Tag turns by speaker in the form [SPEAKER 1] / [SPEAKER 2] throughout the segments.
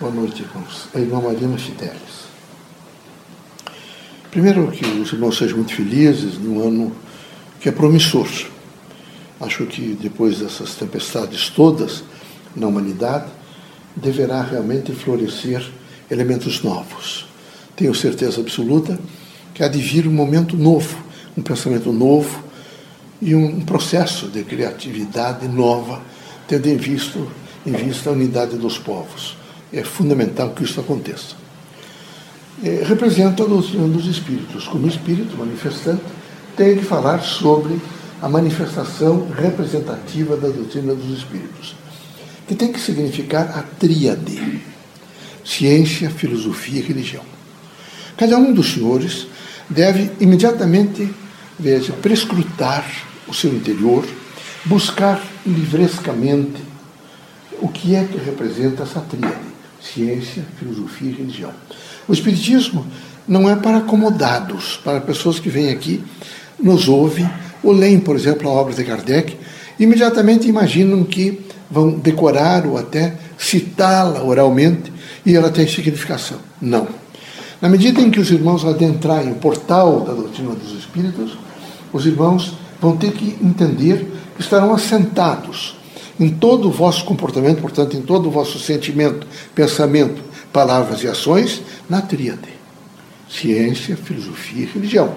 [SPEAKER 1] Boa noite, irmãos. A irmã Mariana Fidelis. Primeiro, que os irmãos sejam muito felizes num ano que é promissor. Acho que depois dessas tempestades todas na humanidade, deverá realmente florescer elementos novos. Tenho certeza absoluta que há de vir um momento novo, um pensamento novo e um processo de criatividade nova, tendo em vista, em vista a unidade dos povos é fundamental que isso aconteça. É, representa a doutrina dos espíritos. Como espírito manifestante, tem que falar sobre a manifestação representativa da doutrina dos espíritos, que tem que significar a tríade: ciência, filosofia e religião. Cada um dos senhores deve imediatamente veja, prescrutar o seu interior, buscar livrescamente o que é que representa essa tríade ciência, filosofia e religião. O Espiritismo não é para acomodados, para pessoas que vêm aqui, nos ouvem, ou leem, por exemplo, a obra de Kardec, imediatamente imaginam que vão decorar ou até citá-la oralmente e ela tem significação. Não. Na medida em que os irmãos adentrarem o portal da doutrina dos Espíritos, os irmãos vão ter que entender que estarão assentados em todo o vosso comportamento, portanto, em todo o vosso sentimento, pensamento, palavras e ações, na tríade: ciência, filosofia e religião.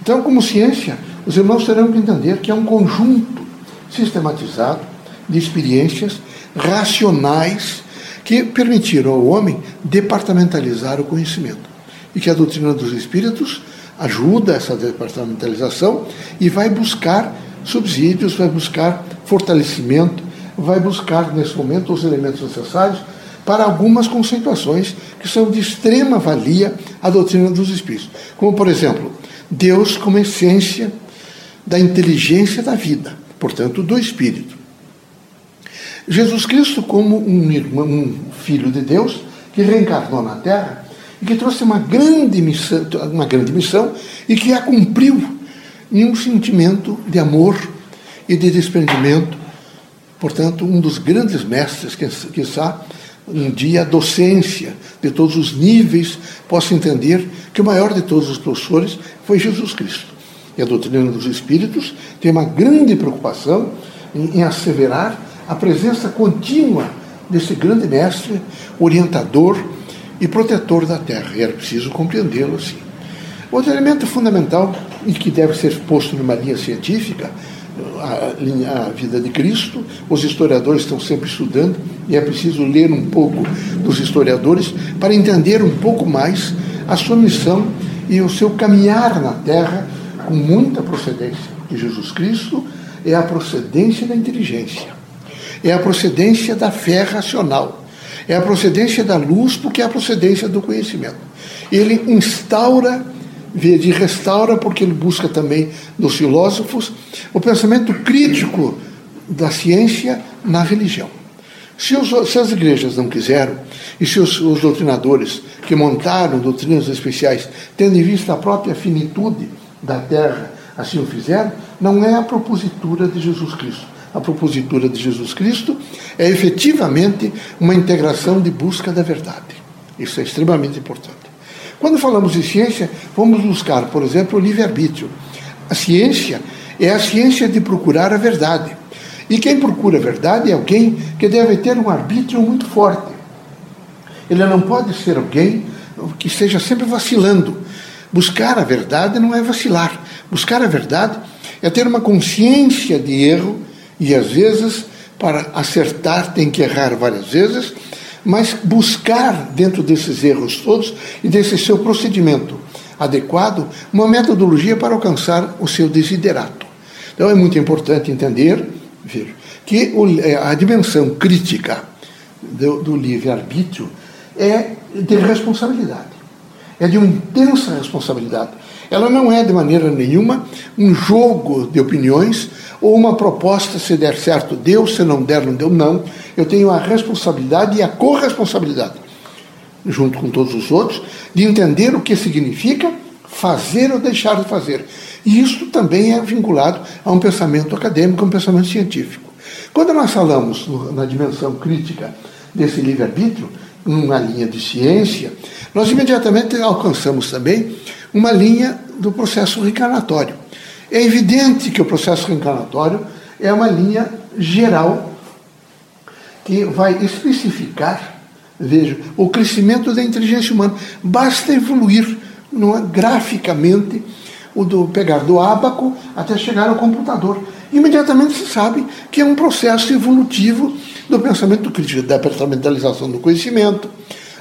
[SPEAKER 1] Então, como ciência, os irmãos terão que entender que é um conjunto sistematizado de experiências racionais que permitiram ao homem departamentalizar o conhecimento. E que a doutrina dos espíritos ajuda essa departamentalização e vai buscar subsídios, vai buscar fortalecimento, vai buscar nesse momento os elementos necessários para algumas conceituações que são de extrema valia à doutrina dos espíritos. Como, por exemplo, Deus como essência da inteligência da vida, portanto, do espírito. Jesus Cristo como um, irmão, um filho de Deus que reencarnou na Terra e que trouxe uma grande missão, uma grande missão e que a cumpriu em um sentimento de amor e de desprendimento. Portanto, um dos grandes mestres que, está um dia a docência de todos os níveis possa entender que o maior de todos os professores foi Jesus Cristo. E a doutrina dos Espíritos tem uma grande preocupação em, em asseverar a presença contínua desse grande mestre, orientador e protetor da Terra. E era preciso compreendê-lo assim. Outro elemento fundamental e que deve ser posto numa linha científica a, a, vida de Cristo. Os historiadores estão sempre estudando e é preciso ler um pouco dos historiadores para entender um pouco mais a sua missão e o seu caminhar na Terra com muita procedência. De Jesus Cristo é a procedência da inteligência, é a procedência da fé racional, é a procedência da luz, porque é a procedência do conhecimento. Ele instaura de restaura, porque ele busca também nos filósofos o pensamento crítico da ciência na religião. Se, os, se as igrejas não quiseram, e se os, os, doutrinadores que montaram doutrinas especiais, tendo em vista a própria finitude da terra, assim o fizeram, não é a propositura de Jesus Cristo. A propositura de Jesus Cristo é efetivamente uma integração de busca da verdade. Isso é extremamente importante. Quando falamos de ciência, vamos buscar, por exemplo, o livre-arbítrio. A ciência é a ciência de procurar a verdade. E quem procura a verdade é alguém que deve ter um arbítrio muito forte. Ele não pode ser alguém que esteja sempre vacilando. Buscar a verdade não é vacilar. Buscar a verdade é ter uma consciência de erro e às vezes para acertar tem que errar várias vezes mas buscar dentro desses erros todos e desse seu procedimento adequado uma metodologia para alcançar o seu desiderato. Então é muito importante entender ver, que é, a dimensão crítica do, do livre-arbítrio é de responsabilidade, é de uma intensa responsabilidade. Ela não é de maneira nenhuma um jogo de opiniões ou uma proposta, se der certo, deu, se não der, não deu, não. Eu tenho a responsabilidade e a corresponsabilidade, junto com todos os outros, de entender o que significa fazer ou deixar de fazer. E isso também é vinculado a um pensamento acadêmico, a um pensamento científico. Quando nós falamos na dimensão crítica desse livre-arbítrio, uma linha de ciência, nós imediatamente alcançamos também uma linha do processo reencarnatório. É evidente que o processo reencarnatório é uma linha geral que vai especificar, veja, o crescimento da inteligência humana. Basta evoluir graficamente o do pegar do ábaco até chegar ao computador. Imediatamente se sabe que é um processo evolutivo do pensamento crítico, da departamentalização do conhecimento,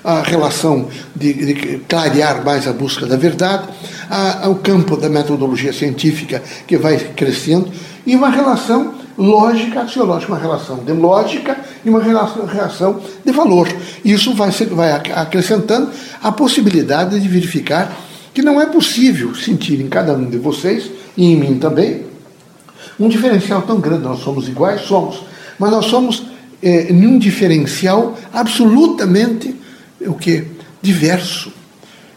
[SPEAKER 1] a relação de, de, clarear mais a busca da verdade, a, ao campo da metodologia científica que vai crescendo, e uma relação lógica axiológica, uma relação de lógica e uma relação, relação de valor. Isso vai, ser, vai acrescentando a possibilidade de verificar que não é possível sentir em cada um de vocês, e em mim também, um diferencial tão grande. Nós somos iguais, somos, mas nós somos é, num diferencial absolutamente o que? Diverso,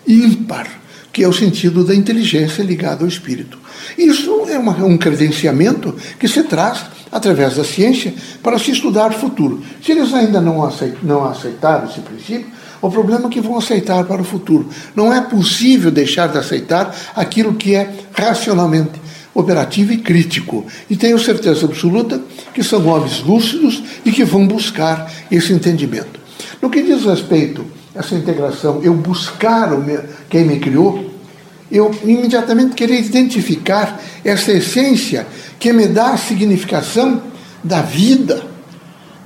[SPEAKER 1] ímpar, que é o sentido da inteligência ligada ao espírito. Isso é uma, um credenciamento que se traz através da ciência para se estudar o futuro. Se eles ainda não, aceit, não aceitaram esse princípio, o problema é que vão aceitar para o futuro. Não é possível deixar de aceitar aquilo que é racionalmente operativo e crítico. E tenho certeza absoluta que são homens lúcidos e que vão buscar esse entendimento. No que diz respeito a essa integração, eu buscar o meu, quem me criou, eu imediatamente querer identificar essa essência que me dá a significação da vida,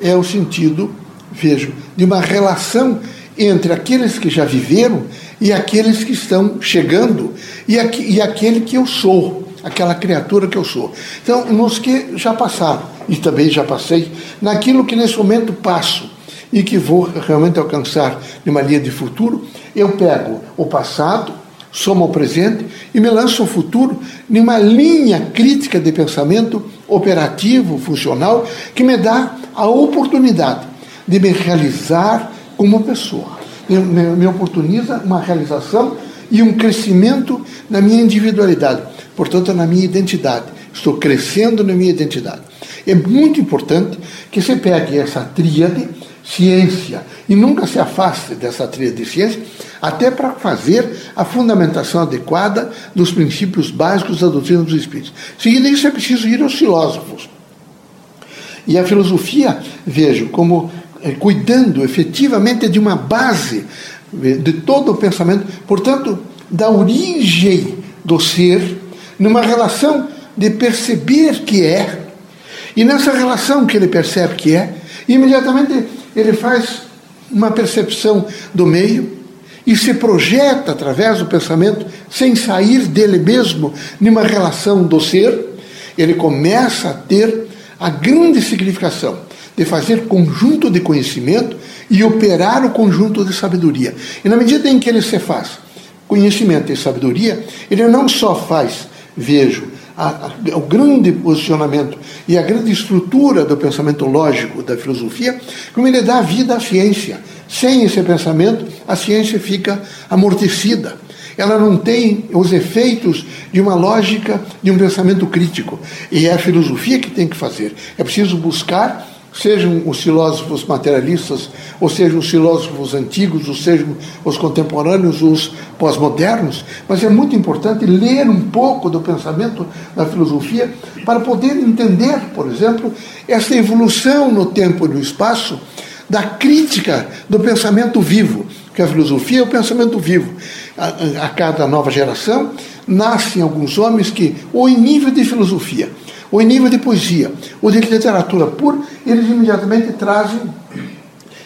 [SPEAKER 1] é o sentido, vejo, de uma relação entre aqueles que já viveram e aqueles que estão chegando e, aqu e aquele que eu sou aquela criatura que eu sou. Então, nos que já passaram, e também já passei, naquilo que nesse momento passo e que vou realmente alcançar numa linha de futuro, eu pego o passado, somo o presente e me lanço o futuro numa linha crítica de pensamento operativo, funcional, que me dá a oportunidade de me realizar como pessoa. Me, me, me oportuniza uma realização e um crescimento na minha individualidade portanto, na minha identidade. Estou crescendo na minha identidade. É muito importante que você pegue essa tríade, ciência, e nunca se afaste dessa tríade de ciência, até para fazer a fundamentação adequada dos princípios básicos da doutrina dos espíritos. Seguindo isso, é preciso ir aos filósofos. E a filosofia, vejo, como é, cuidando efetivamente de uma base de todo o pensamento, portanto, da origem do ser numa relação de perceber que é, e nessa relação que ele percebe que é, imediatamente ele faz uma percepção do meio e se projeta através do pensamento, sem sair dele mesmo, numa relação do ser, ele começa a ter a grande significação de fazer conjunto de conhecimento e operar o conjunto de sabedoria. E na medida em que ele se faz conhecimento e sabedoria, ele não só faz vejo a, a, o grande posicionamento e a grande estrutura do pensamento lógico da filosofia, como ele dá vida à ciência. Sem esse pensamento, a ciência fica amortecida. Ela não tem os efeitos de uma lógica, de um pensamento crítico. E é a filosofia que tem que fazer. É preciso buscar sejam os filósofos materialistas, ou sejam os filósofos antigos, ou sejam os contemporâneos, os pós-modernos, mas é muito importante ler um pouco do pensamento da filosofia para poder entender, por exemplo, essa evolução no tempo e no espaço da crítica do pensamento vivo, que a filosofia é o pensamento vivo. A, a cada nova geração nascem alguns homens que, ou em nível de filosofia, ou em nível de poesia, ou de literatura pura, eles imediatamente trazem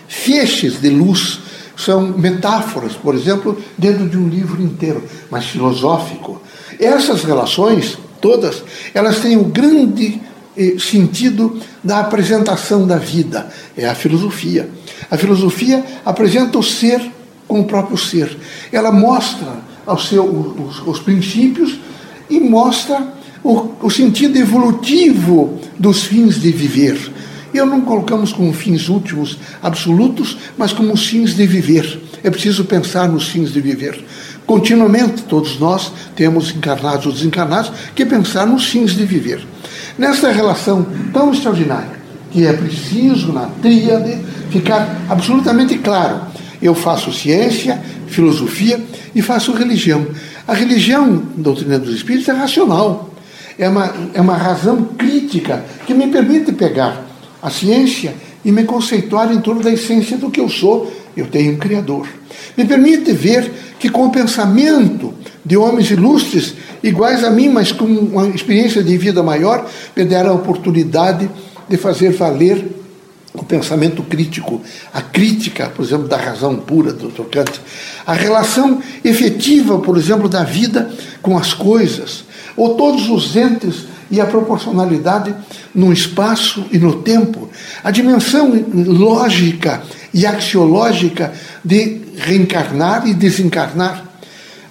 [SPEAKER 1] feixes de luz, são metáforas, por exemplo, dentro de um livro inteiro, mas filosófico. Essas relações, todas, elas têm o grande eh, sentido da apresentação da vida, é a filosofia. A filosofia apresenta o ser com o próprio ser. Ela mostra ao seu, os, os princípios e mostra o, o sentido evolutivo dos fins de viver. Eu não colocamos como fins últimos absolutos, mas como fins de viver. É preciso pensar nos fins de viver. Continuamente, todos nós temos, encarnados ou desencarnados, que pensar nos fins de viver. Nessa relação tão extraordinária, que é preciso, na tríade, ficar absolutamente claro Eu faço ciência, filosofia e faço religião. A religião, doutrina dos espíritos, é racional. É uma, é uma razão crítica que me permite pegar a ciência e me conceituar em torno da essência do que eu sou. Eu tenho um Criador. Me permite ver que com o pensamento de homens ilustres, iguais a mim, mas com uma experiência de vida maior, me deram a oportunidade de fazer valer o pensamento crítico, a crítica, por exemplo, da razão pura do. Kant, a relação efetiva, por exemplo, da vida com as coisas, ou todos os entes e a proporcionalidade no espaço e no tempo, a dimensão lógica e axiológica de reencarnar e desencarnar,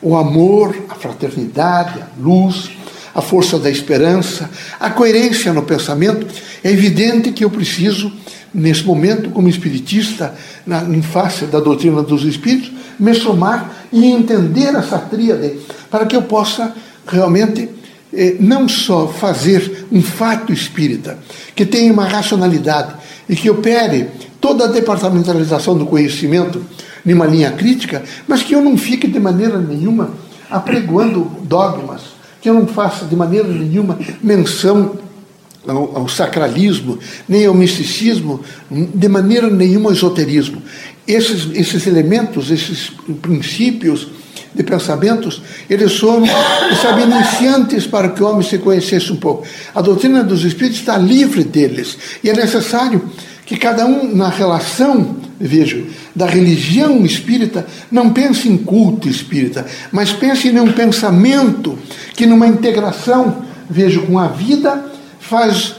[SPEAKER 1] o amor, a fraternidade, a luz, a força da esperança, a coerência no pensamento, é evidente que eu preciso, nesse momento, como espiritista, na, em face da doutrina dos espíritos, me somar e entender essa tríade, para que eu possa realmente eh, não só fazer um fato espírita, que tenha uma racionalidade e que opere toda a departamentalização do conhecimento numa linha crítica, mas que eu não fique de maneira nenhuma apregoando dogmas, que eu não faça de maneira nenhuma menção ao, ao, sacralismo, nem ao misticismo, de maneira nenhuma ao esoterismo. Esses, esses elementos, esses princípios de pensamentos, eles foram, iniciantes para que o homem se conhecesse um pouco. A doutrina dos espíritos está livre deles, e é necessário que cada um, na relação, vejo, da religião espírita, não pense em culto espírita, mas pense em um pensamento que, numa integração, vejo, com a vida, faz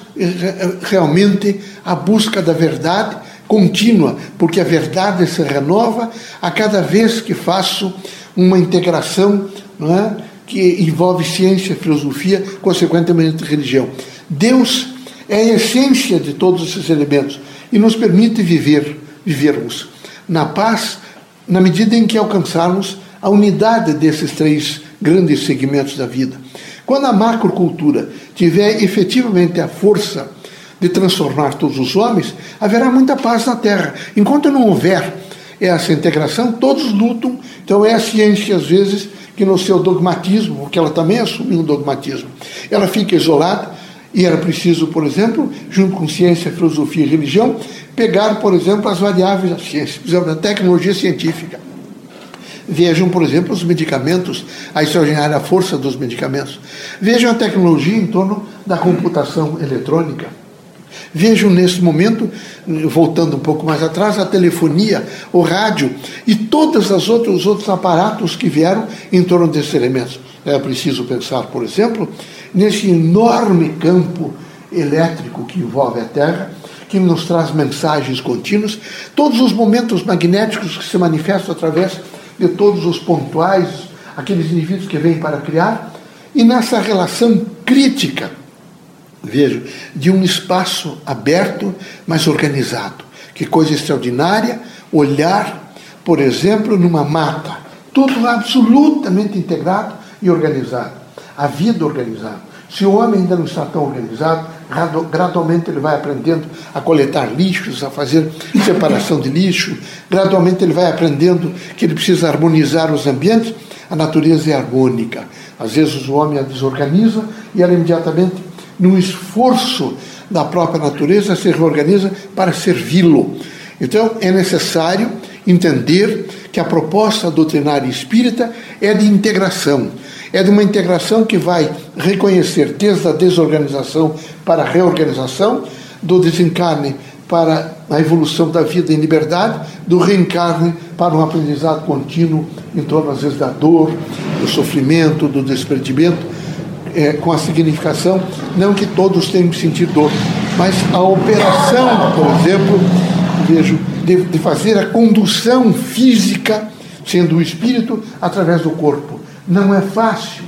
[SPEAKER 1] realmente a busca da verdade contínua, porque a verdade se renova a cada vez que faço uma integração não é, que envolve ciência, filosofia, consequentemente religião. Deus é a essência de todos esses elementos e nos permite viver, vivermos na paz na medida em que alcançarmos a unidade desses três grandes segmentos da vida. Quando a macrocultura tiver efetivamente a força de transformar todos os homens, haverá muita paz na Terra. Enquanto não houver essa integração, todos lutam. Então é a ciência, às vezes, que no seu dogmatismo, porque ela também assumiu um dogmatismo, ela fica isolada e era preciso, por exemplo, junto com ciência, filosofia e religião, pegar, por exemplo, as variáveis da ciência, por exemplo, da tecnologia científica. Vejam, por exemplo, os medicamentos, a extraordinária força dos medicamentos. Vejam a tecnologia em torno da computação eletrônica. Vejam nesse momento, voltando um pouco mais atrás, a telefonia, o rádio e todos os outros, aparatos que vieram em torno desses elementos. É preciso pensar, por exemplo, nesse enorme campo elétrico que envolve a Terra, que nos traz mensagens contínuas, todos os momentos magnéticos que se manifestam através de todos os pontuais, aqueles indivíduos que vêm para criar, e nessa relação crítica, vejo, de um espaço aberto, mas organizado. Que coisa extraordinária olhar, por exemplo, numa mata, tudo absolutamente integrado e organizado a vida organizada. Se o homem ainda não está tão organizado, gradualmente ele vai aprendendo a coletar lixos, a fazer separação de lixo, gradualmente ele vai aprendendo que ele precisa harmonizar os ambientes. A natureza é harmônica. Às vezes o homem a desorganiza e ela imediatamente, no esforço da própria natureza, se reorganiza para servi-lo. Então é necessário entender que a proposta doutrinária espírita é de integração é de uma integração que vai reconhecer desde a desorganização para a reorganização, do desencarne para a evolução da vida em liberdade, do reencarne para um aprendizado contínuo em torno, às vezes, da dor, do sofrimento, do desprendimento, é, com a significação, não que todos tenham que sentir dor, mas a operação, por exemplo, vejo, de, de fazer a condução física, sendo o espírito, através do corpo. Não é fácil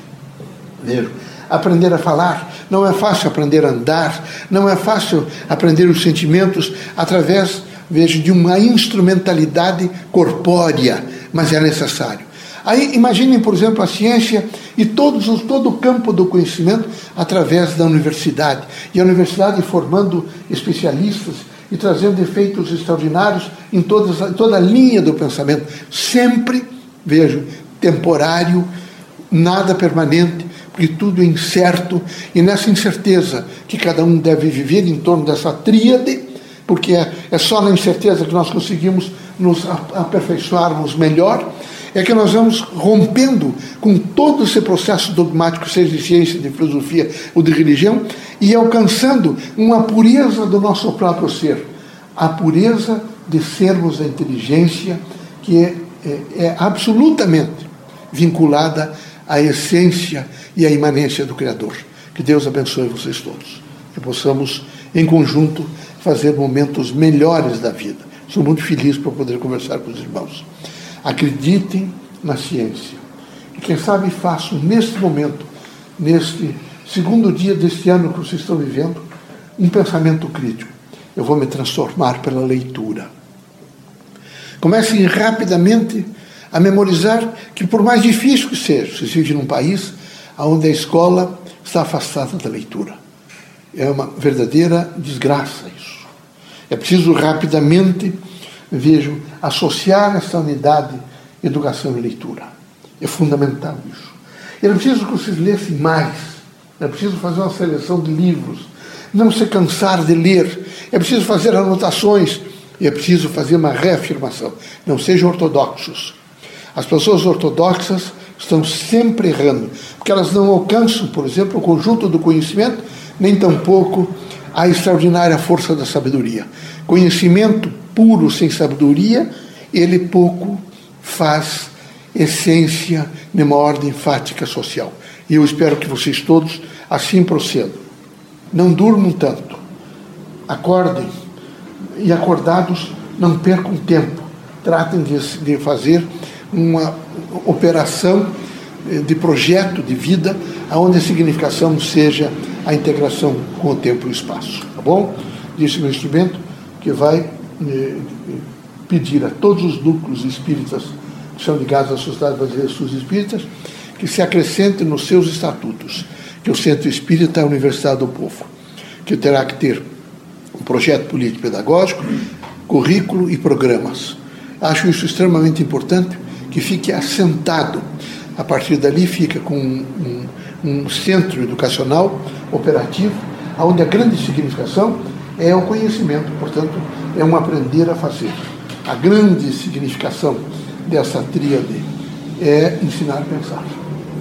[SPEAKER 1] ver, aprender a falar, não é fácil aprender a andar, não é fácil aprender os sentimentos através, vejo, de uma instrumentalidade corpórea, mas é necessário. Aí imaginem, por exemplo, a ciência e todos os, todo o campo do conhecimento através da universidade. E a universidade formando especialistas e trazendo efeitos extraordinários em, todas, toda a linha do pensamento. Sempre, vejo, temporário, nada permanente, porque tudo é incerto, e nessa incerteza que cada um deve viver em torno dessa tríade, porque é, é só na incerteza que nós conseguimos nos aperfeiçoarmos melhor, é que nós vamos rompendo com todo esse processo dogmático, seja de ciência, de filosofia ou de religião, e alcançando uma pureza do nosso próprio ser, a pureza de sermos a inteligência que é, é, é absolutamente vinculada à essência e à imanência do Criador. Que Deus abençoe vocês todos. Que possamos, em conjunto, fazer momentos melhores da vida. Sou muito feliz por poder conversar com os irmãos. Acreditem na ciência. E quem sabe façam neste momento, neste segundo dia deste ano que vocês estão vivendo, um pensamento crítico. Eu vou me transformar pela leitura. Comecem rapidamente a memorizar que, por mais difícil que seja, você vive num país onde a escola está afastada da leitura. É uma verdadeira desgraça isso. É preciso rapidamente, vejo, associar essa unidade educação e leitura. É fundamental isso. É preciso que vocês lessem mais. É preciso fazer uma seleção de livros. Não se cansar de ler. É preciso fazer anotações. É preciso fazer uma reafirmação. Não sejam ortodoxos. As pessoas ortodoxas estão sempre errando, porque elas não alcançam, por exemplo, o conjunto do conhecimento, nem tampouco a extraordinária força da sabedoria. Conhecimento puro sem sabedoria, ele pouco faz essência numa ordem fática social. E eu espero que vocês todos assim procedam. Não durmam tanto. Acordem e acordados não percam tempo. Tratem de, de fazer uma operação eh, de projeto de vida, onde a significação seja a integração com o tempo e o espaço. Tá bom? Disse o instrumento que vai eh, pedir a todos os núcleos espíritas que são ligados à Sociedade Brasileira Estudos Espíritas que se acrescentem nos seus estatutos que o Centro Espírita é a Universidade do Povo, que terá que ter um projeto político-pedagógico, currículo e programas. Acho isso extremamente importante que fique assentado. A partir dali fica com um, um, centro educacional operativo, onde a grande significação é o conhecimento, portanto, é um aprender a fazer. A grande significação dessa tríade é ensinar a pensar.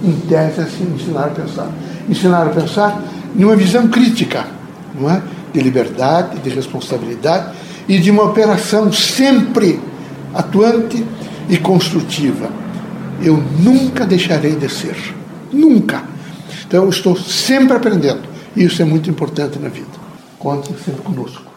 [SPEAKER 1] Em tese, é ensinar a pensar. Ensinar a pensar em uma visão crítica, não é? de liberdade, de responsabilidade e de uma operação sempre atuante e construtiva. Eu nunca deixarei de ser. Nunca. Então eu estou sempre aprendendo. Isso é muito importante na vida. Contem sempre conosco.